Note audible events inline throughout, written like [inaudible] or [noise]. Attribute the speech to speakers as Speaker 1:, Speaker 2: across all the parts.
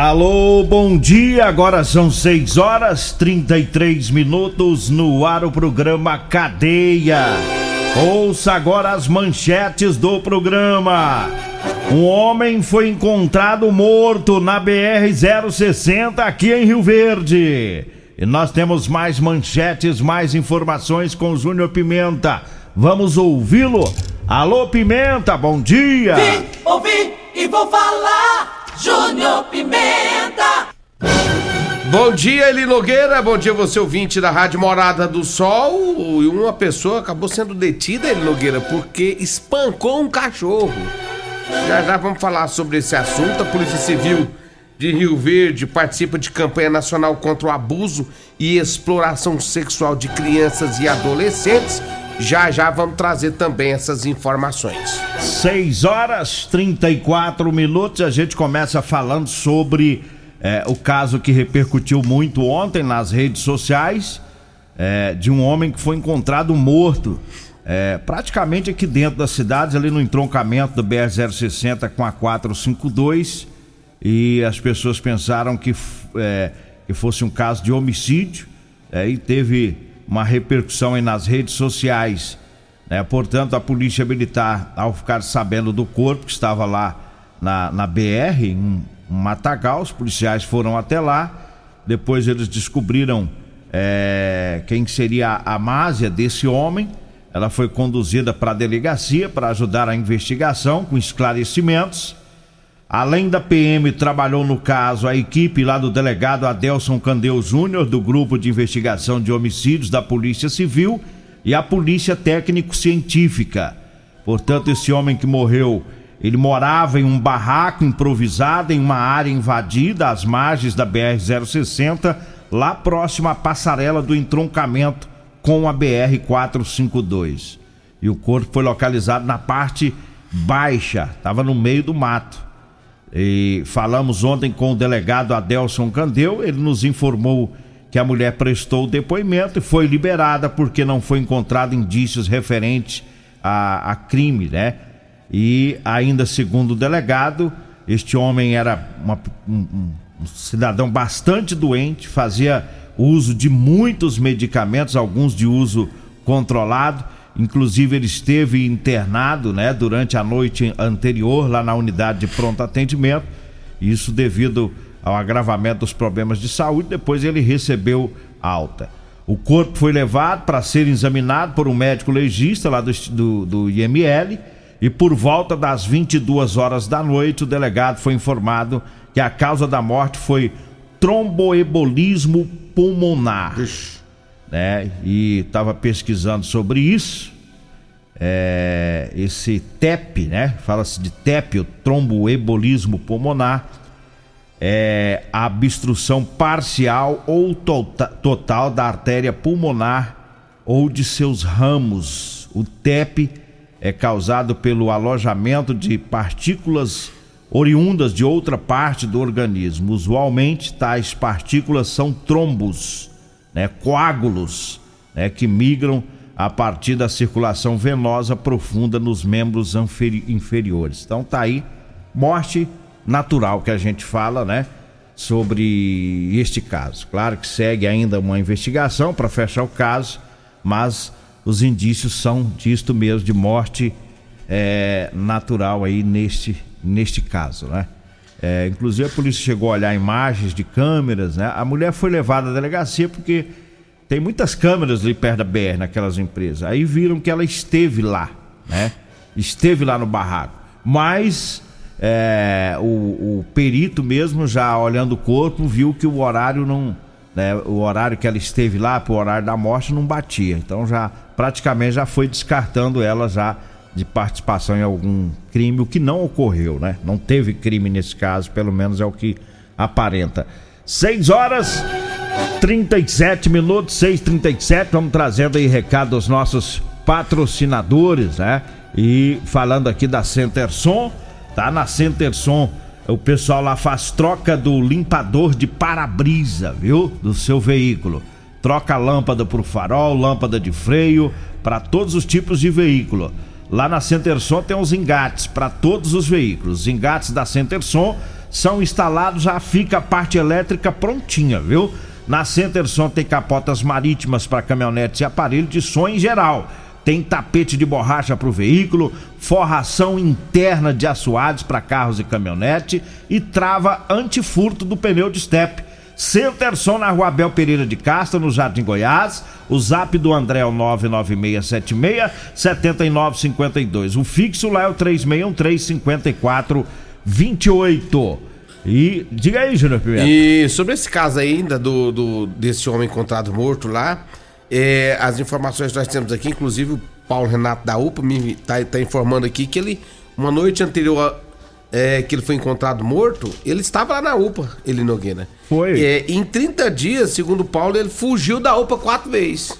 Speaker 1: Alô, bom dia. Agora são 6 horas 33 minutos no ar o programa Cadeia. Ouça agora as manchetes do programa. Um homem foi encontrado morto na BR-060 aqui em Rio Verde. E nós temos mais manchetes, mais informações com Júnior Pimenta. Vamos ouvi-lo? Alô, Pimenta, bom dia.
Speaker 2: Vim, ouvi e vou falar. Júnior Pimenta.
Speaker 3: Bom dia, Eli Nogueira. Bom dia, você ouvinte da Rádio Morada do Sol. E uma pessoa acabou sendo detida, Eli Nogueira, porque espancou um cachorro. Já já vamos falar sobre esse assunto. A Polícia Civil de Rio Verde participa de campanha nacional contra o abuso e exploração sexual de crianças e adolescentes. Já já vamos trazer também essas informações.
Speaker 1: 6 horas 34 minutos. A gente começa falando sobre é, o caso que repercutiu muito ontem nas redes sociais é, de um homem que foi encontrado morto. É, praticamente aqui dentro das cidades, ali no entroncamento do BR-060 com a 452, e as pessoas pensaram que, é, que fosse um caso de homicídio, é, e teve uma repercussão aí nas redes sociais. Né? Portanto, a Polícia Militar, ao ficar sabendo do corpo que estava lá na, na BR, em um Matagal, os policiais foram até lá. Depois eles descobriram é, quem seria a másia desse homem. Ela foi conduzida para a delegacia para ajudar a investigação com esclarecimentos. Além da PM, trabalhou no caso a equipe lá do delegado Adelson Candeu Júnior, do Grupo de Investigação de Homicídios da Polícia Civil e a Polícia Técnico-Científica. Portanto, esse homem que morreu, ele morava em um barraco improvisado em uma área invadida às margens da BR-060, lá próximo à passarela do entroncamento com a BR-452. E o corpo foi localizado na parte baixa, estava no meio do mato. E falamos ontem com o delegado Adelson Candeu, ele nos informou que a mulher prestou o depoimento e foi liberada porque não foi encontrado indícios referentes a, a crime, né? E ainda segundo o delegado, este homem era uma, um, um cidadão bastante doente, fazia uso de muitos medicamentos, alguns de uso controlado Inclusive ele esteve internado, né, durante a noite anterior lá na unidade de pronto atendimento. Isso devido ao agravamento dos problemas de saúde. Depois ele recebeu alta. O corpo foi levado para ser examinado por um médico legista lá do, do, do IML e por volta das 22 horas da noite o delegado foi informado que a causa da morte foi tromboembolismo pulmonar. Ixi né? E estava pesquisando sobre isso. É, esse TEP, né? Fala-se de TEP, o tromboembolismo pulmonar, é a obstrução parcial ou tota-, total da artéria pulmonar ou de seus ramos. O TEP é causado pelo alojamento de partículas oriundas de outra parte do organismo. Usualmente, tais partículas são trombos né, coágulos né, que migram a partir da circulação venosa profunda nos membros inferiores. Então tá aí morte natural que a gente fala, né, sobre este caso. Claro que segue ainda uma investigação para fechar o caso, mas os indícios são disto mesmo de morte é, natural aí neste neste caso, né? É, inclusive a polícia chegou a olhar imagens de câmeras, né? A mulher foi levada à delegacia porque tem muitas câmeras ali perto da BR naquelas empresas. Aí viram que ela esteve lá, né? Esteve lá no barraco. Mas é, o, o, perito mesmo, já olhando o corpo, viu que o horário não. Né, o horário que ela esteve lá, pro horário da morte, não batia. Então já praticamente já foi descartando ela já de participação em algum crime, o que não ocorreu, né? Não teve crime nesse caso, pelo menos é o que aparenta. 6 horas 37 minutos, 6h37. Vamos trazendo aí recado aos nossos patrocinadores, né? E falando aqui da Centerson, tá na Centerson. O pessoal lá faz troca do limpador de para-brisa, viu? Do seu veículo. Troca lâmpada por farol, lâmpada de freio, para todos os tipos de veículo. Lá na Centerson tem os engates para todos os veículos. Os engates da Centerson são instalados, já fica a parte elétrica prontinha, viu? Na Centerson tem capotas marítimas para caminhonetes e aparelho de som em geral. Tem tapete de borracha para o veículo, forração interna de assoados para carros e caminhonete e trava antifurto do pneu de Centerson na Rua Abel Pereira de Castro, no Jardim Goiás. O zap do André é o 99676-7952. O fixo lá é o 3613-5428. E diga aí, Júnior Pimenta.
Speaker 3: E sobre esse caso ainda do, do desse homem encontrado morto lá, é, as informações que nós temos aqui, inclusive o Paulo Renato da UPA me tá, tá informando aqui que ele, uma noite anterior é, que ele foi encontrado morto, ele estava lá na UPA, ele Nogueira.
Speaker 1: Foi.
Speaker 3: É, em 30 dias, segundo Paulo, ele fugiu da UPA quatro vezes.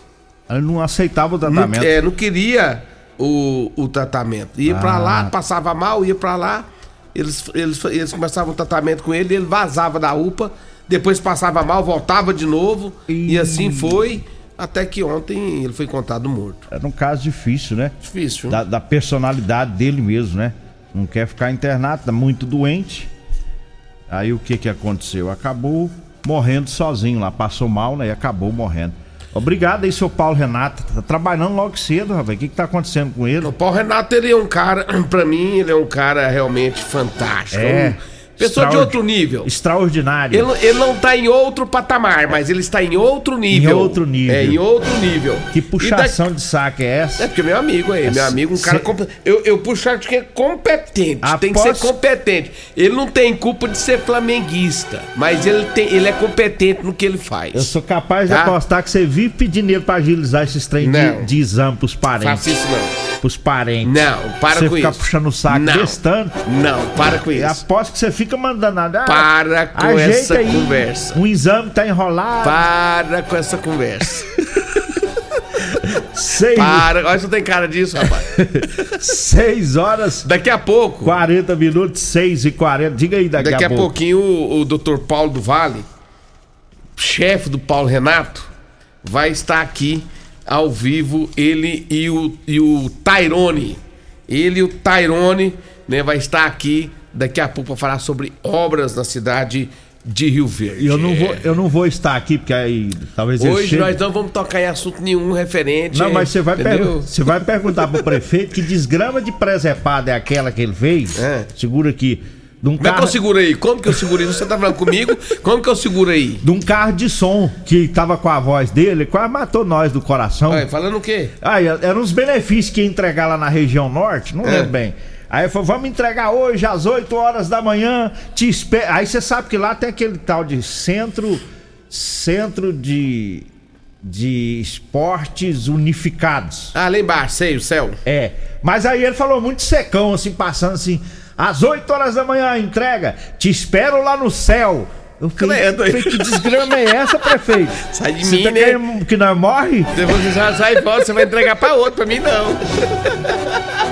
Speaker 1: Ele não aceitava o
Speaker 3: Não,
Speaker 1: tratamento.
Speaker 3: é, não queria o, o tratamento. Ia pra
Speaker 1: Ah.
Speaker 3: lá, passava mal, ia pra lá. Eles, eles, eles começavam o tratamento com ele, ele vazava da UPA, depois passava mal, voltava de novo. E,
Speaker 1: Ih.
Speaker 3: assim foi, até que ontem ele foi encontrado morto.
Speaker 1: Era um caso difícil, né?
Speaker 3: Difícil.
Speaker 1: Da, da personalidade dele mesmo, né? Não quer ficar internado, tá muito doente. Aí o que que aconteceu? Acabou morrendo sozinho lá, passou mal, né? E acabou morrendo. Obrigado aí, seu Paulo Renato. Tá trabalhando logo cedo, rapaz. O que que tá acontecendo com ele?
Speaker 3: O Paulo Renato, ele é um cara, [clears throat] pra mim, ele é um cara realmente fantástico.
Speaker 1: É.
Speaker 3: um- pessoa de outro nível.
Speaker 1: Extraordinário.
Speaker 3: Ele, ele não tá em outro patamar, mas ele está em outro nível.
Speaker 1: outro nível.
Speaker 3: É, em outro nível.
Speaker 1: Que puxação de saco é essa?
Speaker 3: É porque meu amigo aí, meu amigo, um cara.
Speaker 1: Cê-
Speaker 3: compe- Eu, eu puxo acho que é competente. Tem que ser
Speaker 1: Após-
Speaker 3: competente. Ele não tem culpa de ser flamenguista, mas ele, tem, ele é competente no que ele faz.
Speaker 1: Eu sou capaz de
Speaker 3: Tá?
Speaker 1: apostar que você vive pedindo dinheiro pra agilizar esses trem de, de exame pros parentes.
Speaker 3: Faça isso não.
Speaker 1: Pros parentes.
Speaker 3: Não, para
Speaker 1: você
Speaker 3: com
Speaker 1: ficar
Speaker 3: isso.
Speaker 1: puxando o saco
Speaker 3: Não.
Speaker 1: desse tanto.
Speaker 3: Não, para com isso.
Speaker 1: aposto que você fica mandando nada.
Speaker 3: Para com
Speaker 1: ajeita
Speaker 3: essa
Speaker 1: aí,
Speaker 3: conversa.
Speaker 1: Um exame tá enrolado.
Speaker 3: Para com essa conversa. [laughs]
Speaker 1: Seis,
Speaker 3: Para. Olha, você tem cara disso, rapaz. [laughs]
Speaker 1: seis horas,
Speaker 3: Daqui a pouco.
Speaker 1: 40 minutos, 6 e 40. Diga aí daqui,
Speaker 3: Daqui a,
Speaker 1: pouco.
Speaker 3: pouquinho o, o Dr. Paulo do Vale, chefe do Paulo Renato, vai estar aqui ao vivo, ele e o, e o Tyrone. Ele e o Tyrone, né, vai estar aqui daqui a pouco para falar sobre obras na cidade de Rio Verde.
Speaker 1: Eu não, vou, eu não vou estar aqui, porque aí talvez
Speaker 3: Hoje nós não vamos tocar em assunto nenhum referente.
Speaker 1: Não, mas você vai, você vai perguntar pro prefeito que desgrama de presepada é aquela que ele fez.
Speaker 3: É.
Speaker 1: Segura aqui. De um,
Speaker 3: Como é que
Speaker 1: carro,
Speaker 3: eu seguro aí? Como que eu seguro isso? Você tá falando comigo? Como que eu seguro aí?
Speaker 1: de um carro de som que tava com a voz dele, quase matou nós do coração.
Speaker 3: Olha, falando o quê?
Speaker 1: Aí, eram os benefícios que ia entregar lá na região norte, não
Speaker 3: É.
Speaker 1: lembro bem. Aí falou, vamos entregar hoje às 8 horas da manhã, te espero. Aí você sabe que lá tem aquele tal de centro, centro de, de esportes unificados.
Speaker 3: Ah, lá embaixo, sei, o céu.
Speaker 1: É, mas aí ele falou muito secão, assim, passando assim, às 8 horas da manhã, entrega, te espero lá no céu. Eu falei, falei, que desgrama é essa, prefeito? [laughs]
Speaker 3: Sai de
Speaker 1: Você
Speaker 3: mim,
Speaker 1: tá
Speaker 3: né?
Speaker 1: querendo que nós morre?
Speaker 3: Depois você já sai fora, você vai entregar pra outro, pra mim não. [laughs]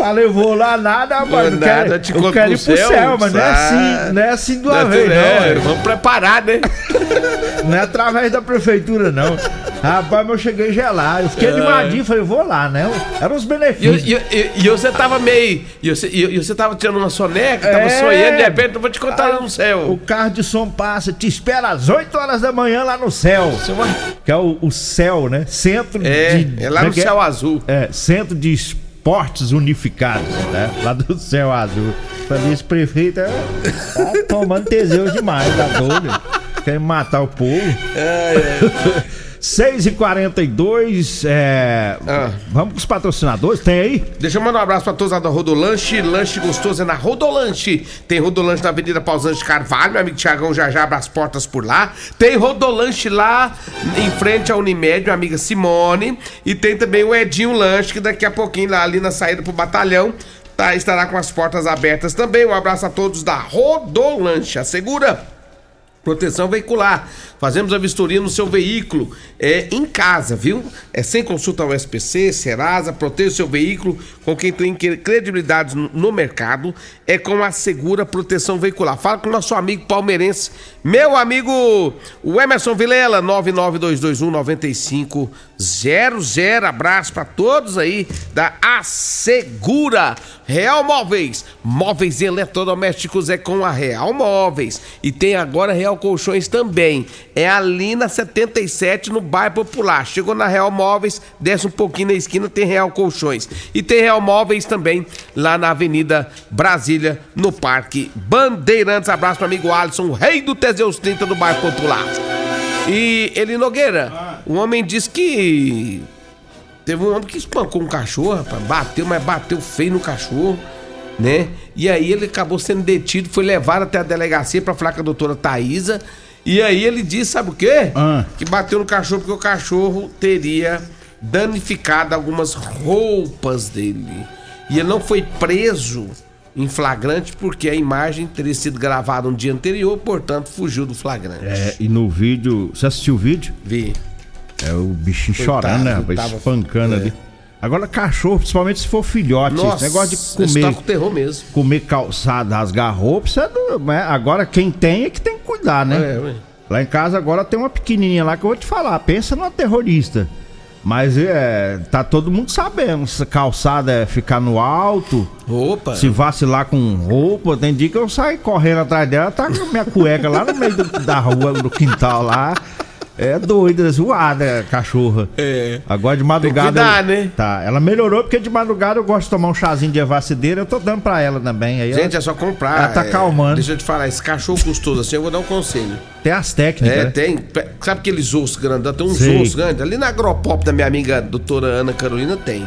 Speaker 1: Falei, vou lá nada, rapaz.
Speaker 3: Vou
Speaker 1: Eu quero,
Speaker 3: nada, te
Speaker 1: eu quero ir
Speaker 3: pro
Speaker 1: céu,
Speaker 3: céu,
Speaker 1: mas não é
Speaker 3: ah.
Speaker 1: assim, não é assim de uma
Speaker 3: É,
Speaker 1: vez, não.
Speaker 3: é,
Speaker 1: é.
Speaker 3: Vamos preparar, né? [laughs]
Speaker 1: Não é através da prefeitura, não. Rapaz, mas eu cheguei gelado. Eu fiquei
Speaker 3: É.
Speaker 1: animadinho, falei, vou lá, né? Eram os
Speaker 3: E,
Speaker 1: benefícios.
Speaker 3: e, e, e você tava meio. E você, e, e você tava tirando uma soneca, tava
Speaker 1: É.
Speaker 3: sonhando, de repente eu vou te contar lá no
Speaker 1: O
Speaker 3: céu.
Speaker 1: carro de som passa, te espera às 8 horas da manhã lá no céu. Que é o, o céu, né? Centro
Speaker 3: É,
Speaker 1: de.
Speaker 3: é lá no
Speaker 1: que
Speaker 3: céu azul.
Speaker 1: É, Centro de Esportes Unificados, né? Lá do céu azul. Falei, esse prefeito é, tá tomando Teseus demais, tá doido? Quer matar o povo. 6 e [laughs] 42 é.
Speaker 3: Ah.
Speaker 1: Vamos com os patrocinadores? Tem aí?
Speaker 3: Deixa eu mandar um abraço pra todos lá da Rodolanche. Lanche gostoso é na Rodolanche. Tem Rodolanche na Avenida Pausante de Carvalho. Meu amigo Tiagão já já abre as portas por lá. Tem Rodolanche lá em frente à Unimed, minha amiga Simone. E tem também o Edinho Lanche, que daqui a pouquinho lá ali na saída pro batalhão. Tá, estará com as portas abertas também. Um abraço a todos da Rodolanche. Assegura Proteção veicular. Fazemos a vistoria no seu veículo é, em casa, viu? É sem consulta ao SPC, Serasa, proteja o seu veículo com quem tem credibilidade no mercado. É com a Segura Proteção Veicular. Fala com o nosso amigo palmeirense, meu amigo o Emerson Vilela, 992219500. Abraço para todos aí da Assegura. Real Móveis. Móveis eletrodomésticos é com a Real Móveis. E tem agora Real Colchões também. É ali na 77, no bairro Popular. Chegou na Real Móveis, desce um pouquinho na esquina, tem Real Colchões. E tem Real Móveis também lá na Avenida Brasília, no Parque Bandeirantes. Abraço para amigo Alisson, o rei do Teseus 30 do bairro Popular. E ele Nogueira, o homem disse que Teve um homem que espancou um cachorro, rapaz, bateu, mas bateu feio no cachorro, né? E aí ele acabou sendo detido, foi levado até a delegacia para falar com a doutora Thaisa. E aí ele disse, sabe o quê?
Speaker 1: Ah.
Speaker 3: Que bateu no cachorro porque o cachorro teria danificado algumas roupas dele. E ele não foi preso em flagrante porque a imagem teria sido gravada um dia anterior, portanto fugiu do flagrante.
Speaker 1: É, e no vídeo. Você assistiu o vídeo?
Speaker 3: Vi.
Speaker 1: É o bichinho
Speaker 3: Coitado,
Speaker 1: chorando, né, rapaz?
Speaker 3: tava-
Speaker 1: Espancando
Speaker 3: é.
Speaker 1: ali. Agora, cachorro, principalmente se for filhote, esse
Speaker 3: Nossa,
Speaker 1: negócio de comer,
Speaker 3: tá com terror mesmo.
Speaker 1: comer calçado, rasgar roupa, isso é do- né? agora quem tem é que tem que cuidar, né?
Speaker 3: É, ué.
Speaker 1: Lá em casa agora tem uma pequenininha lá que eu vou te falar, pensa numa terrorista. Mas é, tá todo mundo sabendo, se calçada é ficar no alto,
Speaker 3: Opa.
Speaker 1: se vacilar com roupa, tem dia que eu saio correndo atrás dela, tá com minha cueca lá no meio do- da rua, do quintal lá. É doida, zoada, cachorra.
Speaker 3: É.
Speaker 1: Agora de madrugada.
Speaker 3: Tem
Speaker 1: eu-
Speaker 3: né?
Speaker 1: Tá, ela melhorou porque de madrugada eu gosto de tomar um chazinho de evacideira, eu tô dando pra ela também. Aí
Speaker 3: Gente,
Speaker 1: ela
Speaker 3: é só comprar.
Speaker 1: Ela tá
Speaker 3: é,
Speaker 1: calmando.
Speaker 3: Deixa eu te falar, esse cachorro custoso assim, eu vou dar um conselho.
Speaker 1: tem as técnicas.
Speaker 3: É,
Speaker 1: né?
Speaker 3: tem. Sabe aqueles ossos grandão? Tem uns
Speaker 1: Sei.
Speaker 3: ossos grandes. Ali na Agropop da minha amiga doutora Ana Carolina tem.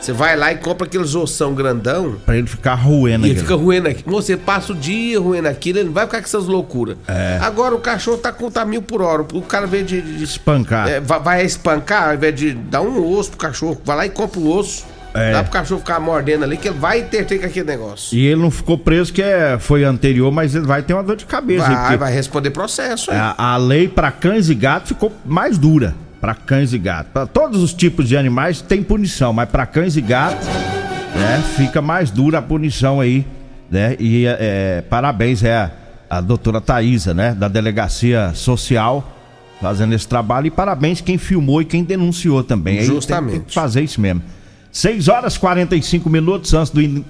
Speaker 3: Você vai lá e compra aqueles ossão grandão
Speaker 1: Pra ele ficar roendo
Speaker 3: e ele fica roendo aqui. Você passa o dia roendo aquilo, ele não vai ficar com essas loucuras.
Speaker 1: É.
Speaker 3: Agora o cachorro tá com tá mil por hora. O cara vem de. de-
Speaker 1: Espancar.
Speaker 3: é, vai, vai espancar, ao invés de dar um osso pro cachorro, vai lá e compra o osso.
Speaker 1: É.
Speaker 3: Dá pro cachorro ficar mordendo ali, que ele vai ter, ter com aquele negócio.
Speaker 1: E ele não ficou preso, que é, foi anterior, mas ele vai ter uma dor de cabeça.
Speaker 3: Vai, vai responder processo.
Speaker 1: a, a lei para cães e gatos ficou mais dura. Para cães e gatos. Para todos os tipos de animais tem punição, mas para cães e gatos, né, fica mais dura a punição aí, né? E é, parabéns é a, a doutora Thaisa, né, da delegacia social fazendo esse trabalho e parabéns quem filmou e quem denunciou também. Aí tem-
Speaker 3: Justamente.
Speaker 1: Tem, que fazer isso mesmo. 6 horas e 45 minutos antes do in-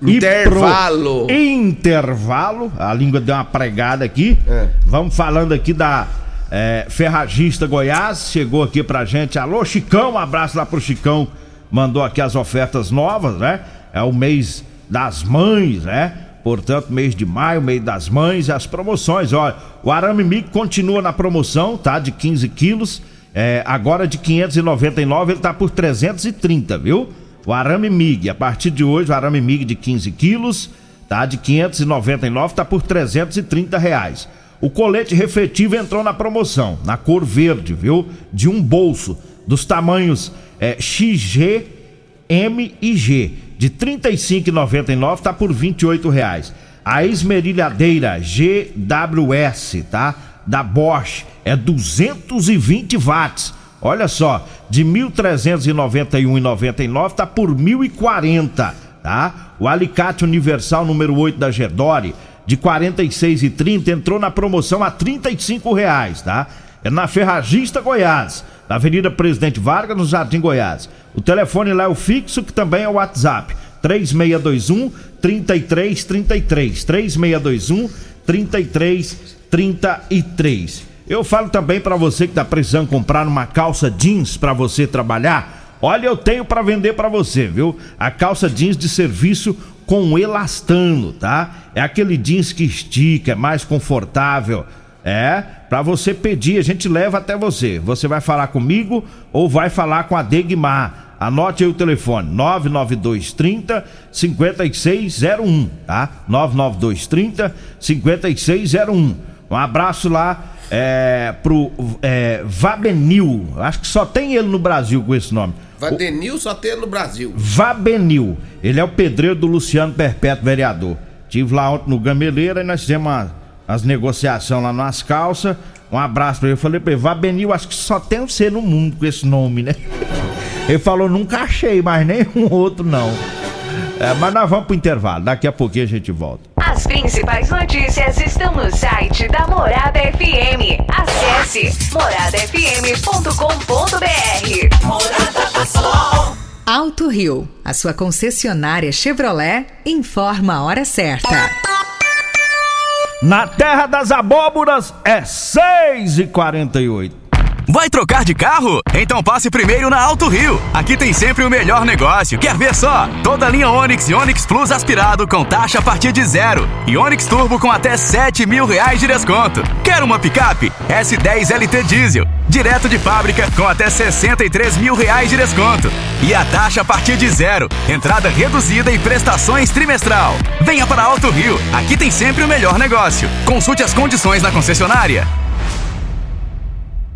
Speaker 3: Intervalo.
Speaker 1: intervalo. A língua deu uma pregada aqui.
Speaker 3: É.
Speaker 1: Vamos falando aqui da é, Ferragista Goiás. Chegou aqui pra gente. Alô, Chicão. Um abraço lá pro Chicão. Mandou aqui as ofertas novas, né? É o mês das mães, né? Portanto, mês de maio, mês das mães, as promoções. Olha, o arame mico continua na promoção, tá? De 15 quilos. É, agora de 599, ele tá por 330, viu? O arame MIG, a partir de hoje, o arame MIG de 15 quilos, tá? De 599, tá por 330 reais. O colete refletivo entrou na promoção, na cor verde, viu? De um dos tamanhos é, XG, M e G. De R$ 35,99 tá por 28 reais. A esmerilhadeira GWS, tá? Da Bosch é 220 watts. Olha só, de 1.391,99 tá por 1.040, tá? O alicate universal número 8 da Gedore de 46,30 entrou na promoção a 35 reais, tá? É na Ferragista Goiás, na Avenida Presidente Vargas, no Jardim Goiás. O telefone lá é o fixo, que também é o WhatsApp. 3621 3333 3621 3333. Eu falo também para você que tá precisando comprar uma calça jeans para você trabalhar. Olha, eu tenho para vender para você, viu? A calça jeans de serviço com elastano, tá? É aquele jeans que estica, é mais confortável. É, para você pedir, a gente leva até você. Você vai falar comigo ou vai falar com a Degmar. Anote aí o telefone: 99230 5601, tá? 99230 5601. Um abraço lá é, pro é, Vabenil. Acho que só tem ele no Brasil com esse nome.
Speaker 3: Vadenil só tem no Brasil.
Speaker 1: Vabenil. Ele é o pedreiro do Luciano Perpétuo, vereador. Tive lá ontem no Gameleira e nós fizemos uma, as negociações lá nas calças. Um abraço pra ele. Eu falei pra ele, Vabenil, acho que só tem você no mundo com esse nome, né? Ele falou, nunca achei mais nenhum outro, não. É, mas nós vamos pro intervalo, daqui a pouquinho a gente volta.
Speaker 4: As principais notícias estão no site da Morada FM. Acesse moradafm.com.br.
Speaker 2: Morada do Sol.
Speaker 5: Alto Rio, a sua concessionária Chevrolet, informa a hora certa.
Speaker 1: Na terra das abóboras é 6 e 48
Speaker 6: Vai trocar de carro? Então passe primeiro na Alto Rio. Aqui tem sempre o melhor negócio. Quer ver só? Toda a linha Onix e Onix Plus aspirado com taxa a partir de zero. E Onix Turbo com até 7 mil reais de desconto. Quer uma picape? S10 LT Diesel. Direto de fábrica com até 63 mil reais de desconto. E a taxa a partir de zero. Entrada reduzida e prestações trimestral. Venha para Alto Rio. Aqui tem sempre o melhor negócio. Consulte as condições na concessionária.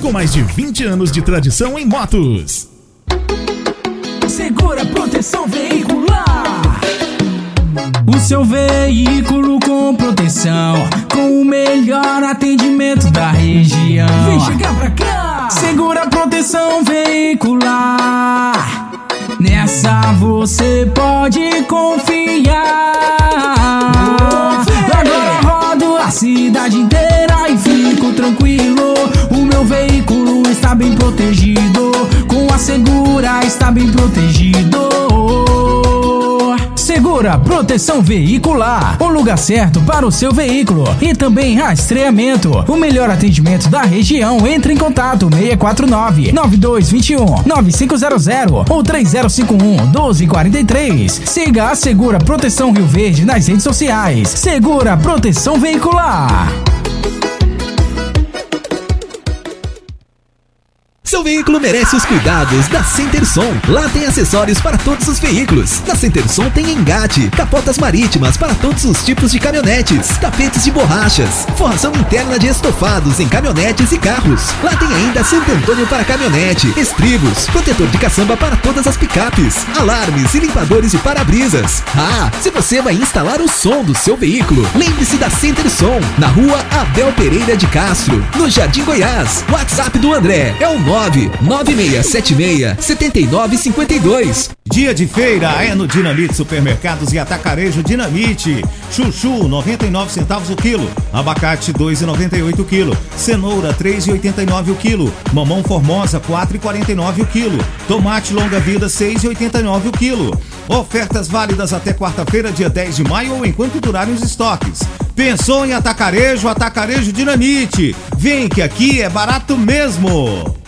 Speaker 7: com mais de 20 anos de tradição em motos.
Speaker 8: Segura proteção veicular. O seu veículo com proteção, com o melhor atendimento da região. Vem chegar pra cá. Segura proteção veicular. Nessa você pode confiar. Agora rodo a cidade inteira e fico tranquilo. O meu veículo está bem protegido. Com a segura está bem protegido. Segura Proteção Veicular, o lugar certo para o seu veículo e também rastreamento. O melhor atendimento da região. Entre em contato 649 9221 9500 ou 3051 1243. Siga a Segura Proteção Rio Verde nas redes sociais. Segura Proteção Veicular.
Speaker 9: Seu veículo merece os cuidados da Centerson. Lá tem acessórios para todos os veículos. Na Centerson tem engate, capotas marítimas para todos os tipos de caminhonetes, tapetes de borrachas, forração interna de estofados em caminhonetes e carros. Lá tem ainda Santo Antônio para caminhonete, estribos, protetor de caçamba para todas as picapes, alarmes e limpadores de para-brisas. Ah, se você vai instalar o som do seu veículo, lembre-se da Centerson, na rua Abel Pereira de Castro, no Jardim Goiás. WhatsApp do André é o 99676-7952.
Speaker 10: Dia de feira é no Dinamite Supermercados e Atacarejo Dinamite. Chuchu, 99 centavos o quilo. Abacate, 2,98 o quilo. Cenoura, 3,89 o quilo. Mamão Formosa, 4,49 o quilo. Tomate longa vida, 6,89 o quilo. Ofertas válidas até quarta-feira, dia 10 de maio ou enquanto durarem os estoques. Pensou em atacarejo? Atacarejo Dinamite. Vem que aqui é barato mesmo.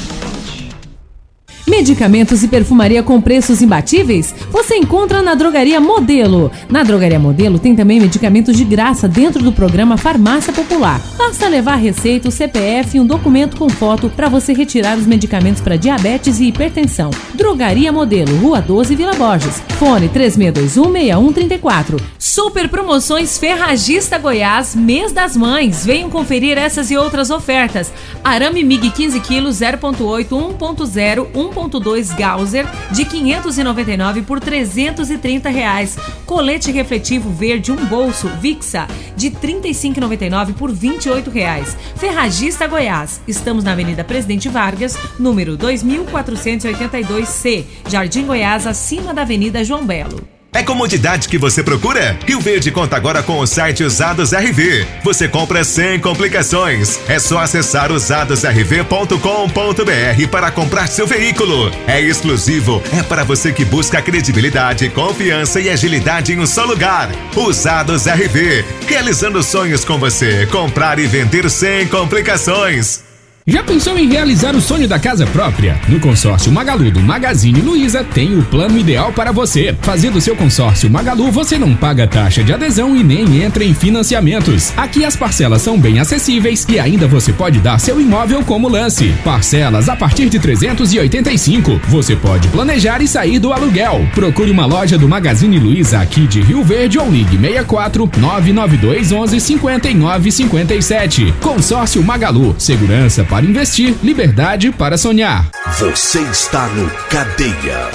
Speaker 11: Medicamentos e perfumaria com preços imbatíveis? Você encontra na Drogaria Modelo. Na Drogaria Modelo tem também medicamentos de graça dentro do programa Farmácia Popular. Basta levar receita, o CPF e um documento com foto para você retirar os medicamentos para diabetes e hipertensão. Drogaria Modelo, Rua 12, Vila Borges. Fone 36216134. Super promoções Ferragista Goiás, mês das mães. Venham conferir essas e outras ofertas. Arame MIG 15 kg 0.8, 1.0, 1.2 Gauser de 599 por 330 reais. Colete refletivo verde um bolso Vixa de 35,99 por 28 reais. Ferragista Goiás. Estamos na Avenida Presidente Vargas, número 2482C, Jardim Goiás, acima da Avenida João Belo.
Speaker 12: É comodidade que você procura? Rio Verde conta agora com o site Usados RV. Você compra sem complicações. É só acessar usadosrv.com.br para comprar seu veículo. É exclusivo, é para você que busca credibilidade, confiança e agilidade em um só lugar. Usados RV, realizando sonhos com você. Comprar e vender sem complicações.
Speaker 13: Já pensou em realizar o sonho da casa própria? No consórcio Magalu do Magazine Luiza tem o plano ideal para você. Fazendo seu consórcio Magalu, você não paga taxa de adesão e nem entra em financiamentos. Aqui as parcelas são bem acessíveis e ainda você pode dar seu imóvel como lance. Parcelas a partir de 385. Você pode planejar e sair do aluguel. Procure uma loja do Magazine Luiza aqui de Rio Verde ou ligue 64 992 11 59 57. Consórcio Magalu, segurança para investir, liberdade para sonhar.
Speaker 14: Você está no Cadeia.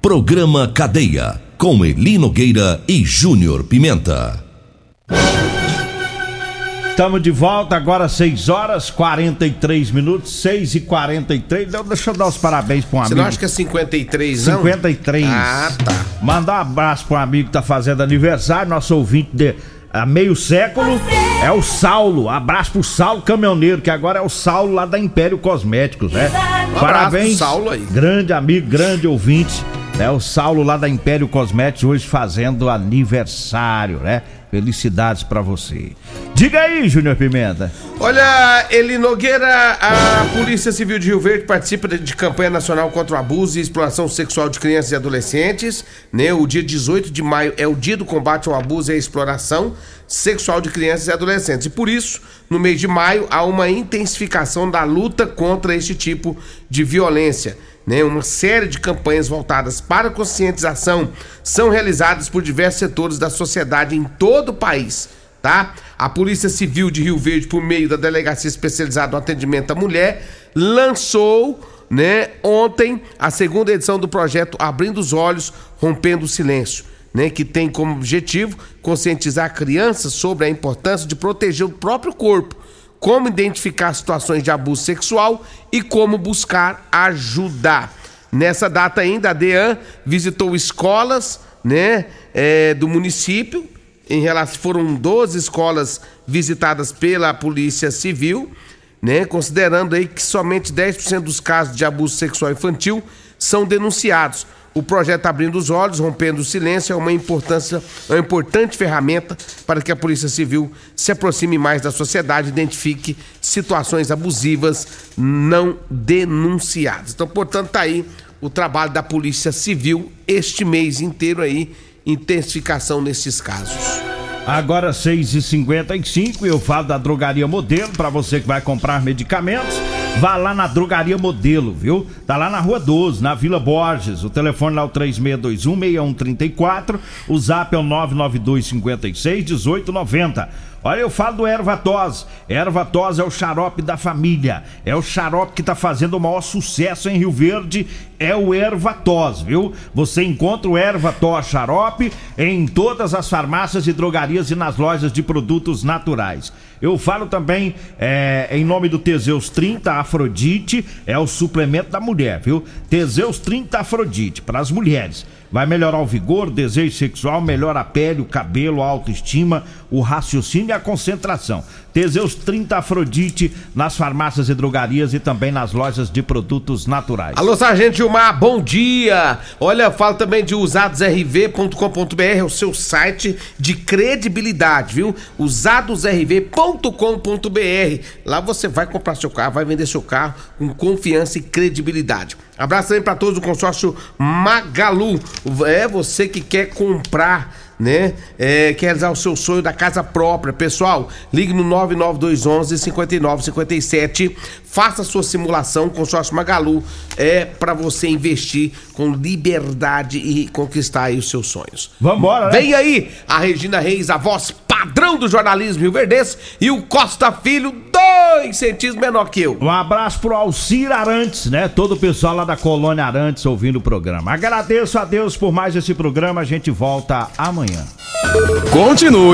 Speaker 14: Programa Cadeia. Com Eli Nogueira e Júnior Pimenta.
Speaker 1: Estamos de volta agora, 6 horas 43 minutos, 6 e 43 Então, Deixa eu dar os parabéns para um
Speaker 3: Você
Speaker 1: amigo.
Speaker 3: não acha que é 53, não?
Speaker 1: 53.
Speaker 3: Ah, tá.
Speaker 1: Mandar um abraço para um amigo que tá fazendo aniversário, nosso ouvinte de há meio século. É o Saulo. Abraço pro Saulo Caminhoneiro, que agora é o Saulo lá da Império Cosméticos, né?
Speaker 3: Um abraço
Speaker 1: Parabéns.
Speaker 3: Saulo aí.
Speaker 1: Grande amigo, grande ouvinte. É o Saulo lá da Império Cosméticos hoje fazendo aniversário, né? Felicidades pra você. Diga aí, Júnior Pimenta.
Speaker 3: Olha, Eli Nogueira, a Polícia Civil de Rio Verde participa de- de campanha nacional contra o abuso e exploração sexual de crianças e adolescentes. Né? O dia 18 de maio é o dia do combate ao abuso e à exploração sexual de crianças e adolescentes. E por isso, no mês de maio, há uma intensificação da luta contra este tipo de violência. Né? Uma série de campanhas voltadas para conscientização são realizadas por diversos setores da sociedade em todo o país tá? A Polícia Civil de Rio Verde, por meio da Delegacia Especializada no Atendimento à Mulher, lançou, né, ontem a segunda edição do projeto Abrindo os Olhos, Rompendo o Silêncio, né, que tem como objetivo conscientizar crianças sobre a importância de proteger o próprio corpo, como identificar situações de abuso sexual e como buscar ajudar. Nessa data ainda, a DEAN visitou escolas, né, eh, do município em relação foram 12 escolas visitadas pela Polícia Civil, né, considerando aí que somente 10% dos casos de abuso sexual infantil são denunciados. O projeto Abrindo os Olhos, Rompendo o Silêncio é uma importância, é uma importante ferramenta para que a Polícia Civil se aproxime mais da sociedade identifique situações abusivas não denunciadas. Então, portanto, tá aí o trabalho da Polícia Civil este mês inteiro aí, intensificação nesses casos.
Speaker 1: Agora 6h55 eu falo da Drogaria Modelo para você que vai comprar medicamentos. Vá lá na Drogaria Modelo, viu? Tá lá na Rua 12, na Vila Borges. O telefone lá é o 3621-6134. O zap é o 99256-1890. Olha, eu falo do Ervatos. Ervatos é o xarope da família. É o xarope que tá fazendo o maior sucesso em Rio Verde. É o Ervatos, viu? Você encontra o Ervatos xarope em todas as farmácias e drogarias e nas lojas de produtos naturais. Eu falo também é, em nome do Teseus 30 Afrodite, é o suplemento da mulher, viu? Teseus 30 Afrodite, para as mulheres. Vai melhorar o vigor, desejo sexual, melhora a pele, o cabelo, a autoestima, o raciocínio e a concentração. Teseus 30 Afrodite nas farmácias e drogarias e também nas lojas de produtos naturais.
Speaker 3: Alô, Sargento Gilmar, bom dia! Olha, falo também de usadosrv.com.br, é o seu site de credibilidade, viu? usadosrv.com.br. Lá você vai comprar seu carro, vai vender seu carro com confiança e credibilidade. Abraço também para todos do consórcio Magalu. É você que quer comprar né? É, quer realizar o seu sonho da casa própria. Pessoal, ligue no 99211 5957. Faça sua simulação. Consórcio Magalu é para você investir com liberdade e conquistar aí os seus sonhos.
Speaker 1: Vambora, né?
Speaker 3: Vem aí a Regina Reis, a voz padrão do jornalismo Rio Verdense e o Costa Filho, dois centímetros menor que eu.
Speaker 1: Um abraço pro Alcir Arantes, né? Todo o pessoal lá da Colônia Arantes ouvindo o programa. Agradeço a Deus por mais esse programa. A gente volta amanhã.
Speaker 13: Continue